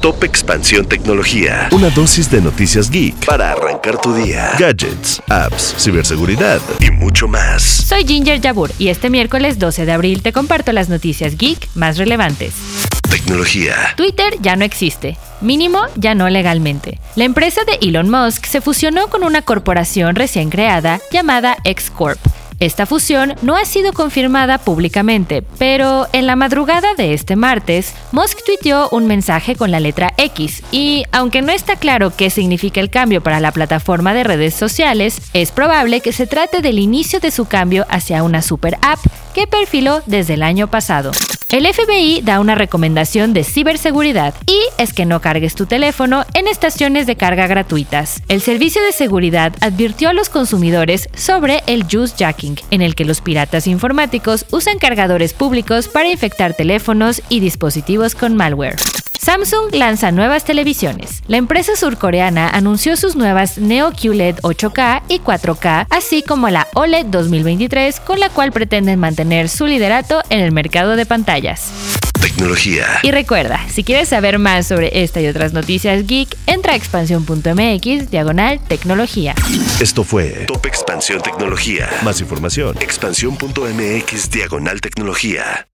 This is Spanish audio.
Top Expansión Tecnología. Una dosis de noticias geek para arrancar tu día. Gadgets, apps, ciberseguridad y mucho más. Soy Ginger Yabur y este miércoles 12 de abril te comparto las noticias geek más relevantes. Tecnología. Twitter ya no existe. Mínimo, ya no legalmente. La empresa de Elon Musk se fusionó con una corporación recién creada llamada X Corp esta fusión no ha sido confirmada públicamente, pero en la madrugada de este martes, Musk tuiteó un mensaje con la letra X y, aunque no está claro qué significa el cambio para la plataforma de redes sociales, es probable que se trate del inicio de su cambio hacia una super app que perfiló desde el año pasado. El FBI da una recomendación de ciberseguridad y es que no cargues tu teléfono en estaciones de carga gratuitas. El servicio de seguridad advirtió a los consumidores sobre el juice jacking, en el que los piratas informáticos usan cargadores públicos para infectar teléfonos y dispositivos con malware. Samsung lanza nuevas televisiones. La empresa surcoreana anunció sus nuevas Neo QLED 8K y 4K, así como la OLED 2023, con la cual pretenden mantener su liderato en el mercado de pantallas. Tecnología. Y recuerda, si quieres saber más sobre esta y otras noticias geek, entra a expansión.mx diagonal tecnología. Esto fue Top Expansión Tecnología. Más información, expansión.mx diagonal tecnología.